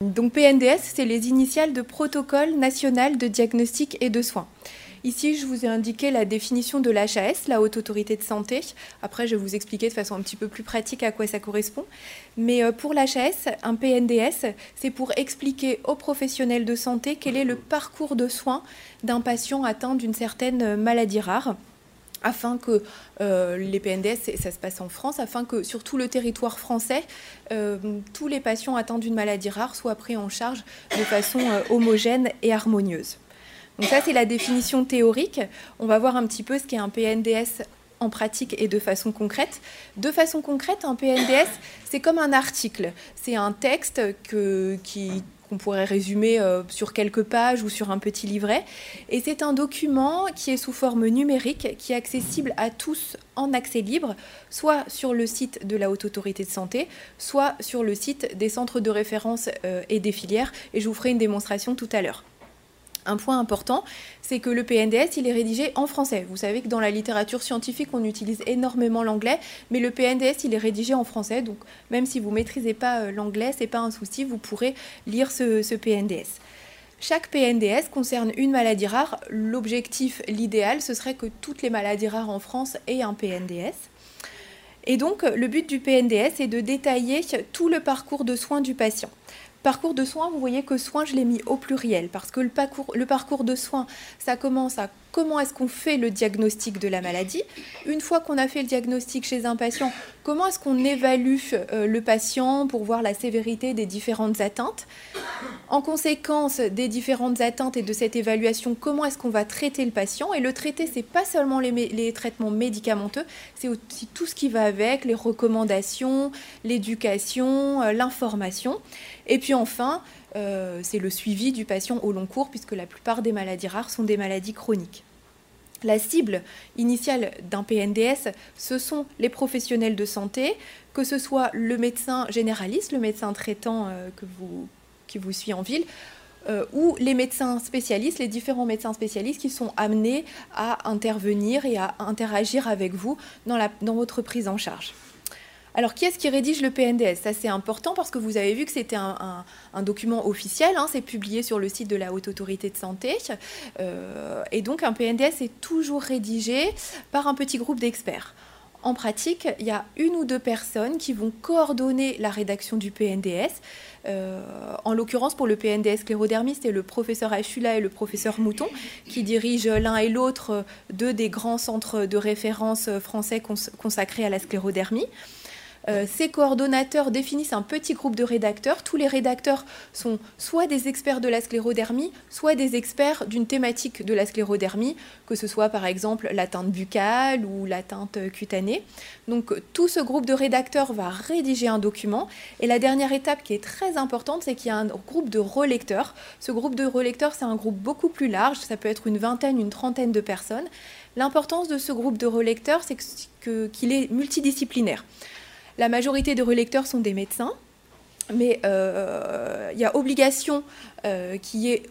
Donc PNDS, c'est les initiales de Protocole national de diagnostic et de soins. Ici, je vous ai indiqué la définition de l'HAS, la Haute Autorité de Santé. Après, je vais vous expliquer de façon un petit peu plus pratique à quoi ça correspond. Mais euh, pour l'HAS, un PNDS, c'est pour expliquer aux professionnels de santé quel est le parcours de soins d'un patient atteint d'une certaine maladie rare afin que euh, les PNDS, ça se passe en France, afin que sur tout le territoire français, euh, tous les patients atteints d'une maladie rare soient pris en charge de façon homogène et harmonieuse. Donc ça, c'est la définition théorique. On va voir un petit peu ce qu'est un PNDS en pratique et de façon concrète. De façon concrète, un PNDS, c'est comme un article. C'est un texte que, qui, qu'on pourrait résumer euh, sur quelques pages ou sur un petit livret. Et c'est un document qui est sous forme numérique, qui est accessible à tous en accès libre, soit sur le site de la Haute Autorité de Santé, soit sur le site des centres de référence euh, et des filières. Et je vous ferai une démonstration tout à l'heure un point important, c'est que le PNDS, il est rédigé en français. Vous savez que dans la littérature scientifique, on utilise énormément l'anglais, mais le PNDS, il est rédigé en français. Donc, même si vous ne maîtrisez pas euh, l'anglais, ce n'est pas un souci, vous pourrez lire ce, PNDS. Chaque PNDS concerne une maladie rare. L'objectif, l'idéal, ce serait que toutes les maladies rares en France aient un PNDS. Et donc, le but du PNDS est de détailler tout le parcours de soins du patient. Parcours de soins, vous voyez que soins, je l'ai mis au pluriel parce que le parcours, le parcours de soins, ça commence à comment est-ce qu'on fait le diagnostic de la maladie. Une fois qu'on a fait le diagnostic chez un patient, comment est-ce qu'on évalue euh, le patient pour voir la sévérité des différentes atteintes? En conséquence des différentes atteintes et de cette évaluation, comment est-ce qu'on va traiter le patient? Et le traiter, c'est pas seulement les, traitements médicamenteux, c'est aussi tout ce qui va avec, les recommandations, l'éducation, euh, l'information. Et puis enfin, euh, c'est le suivi du patient au long cours, puisque la plupart des maladies rares sont des maladies chroniques. La cible initiale d'un PNDS, ce sont les professionnels de santé, que ce soit le médecin généraliste, le médecin traitant euh, que qui vous suit en ville, euh, ou les médecins spécialistes, les différents médecins spécialistes qui sont amenés à intervenir et à interagir avec vous dans votre prise en charge. Alors, qui est-ce qui rédige le PNDS Ça, c'est important parce que vous avez vu que c'était un, document officiel, hein, c'est publié sur le site de la Haute Autorité de Santé. Euh, et donc, un PNDS est toujours rédigé par un petit groupe d'experts. En pratique, il y a une ou deux personnes qui vont coordonner la rédaction du PNDS. Euh, en l'occurrence, pour le PNDS sclérodermie, c'est le professeur Achula et le professeur Mouton qui dirigent l'un et l'autre deux des grands centres de référence français consacrés à la sclérodermie. Euh, ces coordonnateurs définissent un petit groupe de rédacteurs. Tous les rédacteurs sont soit des experts de la sclérodermie, soit des experts d'une thématique de la sclérodermie, que ce soit par exemple l'atteinte buccale ou l'atteinte cutanée. Donc tout ce groupe de rédacteurs va rédiger un document. Et la dernière étape qui est très importante, c'est qu'il y a un groupe de relecteurs. Ce groupe de relecteurs, c'est un groupe beaucoup plus large, ça peut être une vingtaine, une trentaine de personnes. L'importance de ce groupe de relecteurs, c'est qu'il est multidisciplinaire. La majorité des relecteurs sont des médecins, mais euh, il y a obligation euh, qui est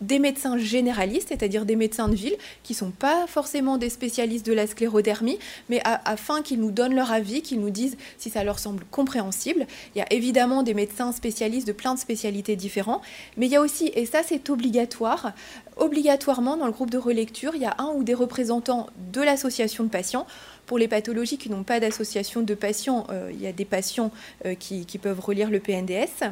des médecins généralistes, c'est-à-dire des médecins de ville, qui ne sont pas forcément des spécialistes de la sclérodermie, mais afin qu'ils nous donnent leur avis, qu'ils nous disent si ça leur semble compréhensible. Il y a évidemment des médecins spécialistes de plein de spécialités différentes, mais il y a aussi, et ça c'est obligatoire, obligatoirement dans le groupe de relecture, il y a un ou des représentants de l'association de patients pour les pathologies qui n'ont pas d'association de patients, euh, il y a des patients euh, qui, peuvent relire le PNDS.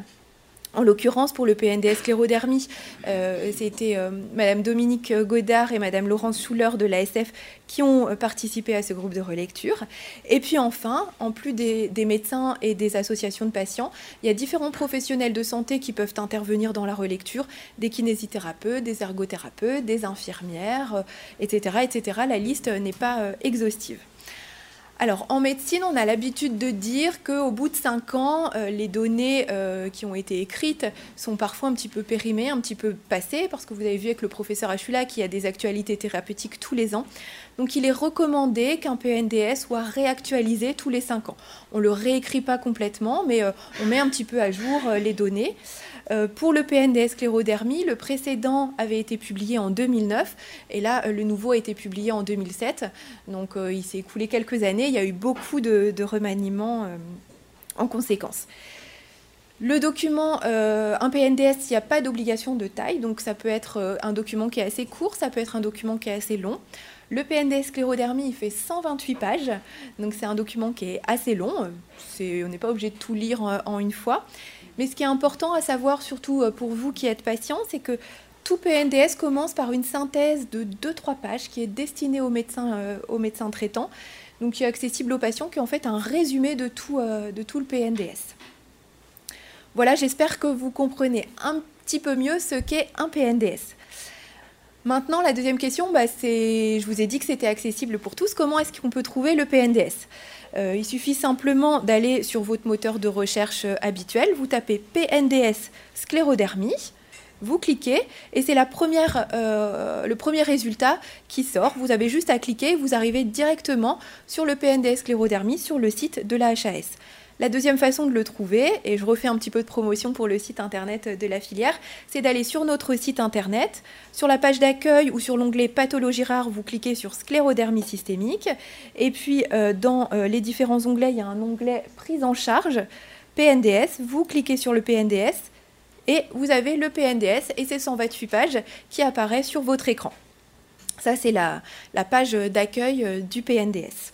En l'occurrence, pour le PNDS sclérodermie, euh, c'était Madame Dominique Godard et Madame Laurence Schuller de l'ASF qui ont participé à ce groupe de relecture. Et puis enfin, en plus des, médecins et des associations de patients, il y a différents professionnels de santé qui peuvent intervenir dans la relecture, des kinésithérapeutes, des ergothérapeutes, des infirmières, etc., etc. La liste n'est pas exhaustive. Alors en médecine, on a l'habitude de dire qu'au bout de 5 ans, euh, les données euh, qui ont été écrites sont parfois un petit peu périmées, un petit peu passées, parce que vous avez vu avec le professeur Achula qu'il y a des actualités thérapeutiques tous les ans. Donc il est recommandé qu'un PNDS soit réactualisé tous les 5 ans. On ne le réécrit pas complètement, mais euh, on met un petit peu à jour les données. Pour le PNDS sclérodermie, le précédent avait été publié en 2009 et là, le nouveau a été publié en 2007. Donc, il s'est écoulé quelques années. Il y a eu beaucoup de, remaniements en conséquence. Le document, euh, un PNDS, il n'y a pas d'obligation de taille, donc ça peut être euh, un document qui est assez court, ça peut être un document qui est assez long. Le PNDS sclérodermie, il fait 128 pages, donc c'est un document qui est assez long. on n'est pas obligé de tout lire en, une fois. Mais ce qui est important à savoir, surtout euh, pour vous qui êtes patient, c'est que tout PNDS commence par une synthèse de 2-3 pages qui est destinée aux médecins, aux médecins traitants, donc qui est accessible aux patients, qui est en fait un résumé de tout, de tout le PNDS. Voilà, j'espère que vous comprenez un petit peu mieux ce qu'est un PNDS. Maintenant, la deuxième question, bah, c'est, je vous ai dit que c'était accessible pour tous. Comment est-ce qu'on peut trouver le PNDS euh, Il suffit simplement d'aller sur votre moteur de recherche euh, habituel, vous tapez PNDS sclérodermie, vous cliquez et c'est la première, euh, le premier résultat qui sort. Vous avez juste à cliquer, vous arrivez directement sur le PNDS sclérodermie sur le site de la HAS. La deuxième façon de le trouver, et je refais un petit peu de promotion pour le site internet de la filière, c'est d'aller sur notre site internet. Sur la page d'accueil ou sur l'onglet pathologie rare, vous cliquez sur sclérodermie systémique. Et puis euh, dans euh, les différents onglets, il y a un onglet prise en charge, PNDS. Vous cliquez sur le PNDS et vous avez le PNDS et ses 128 pages qui apparaissent sur votre écran. Ça, c'est la, la page d'accueil euh, du PNDS.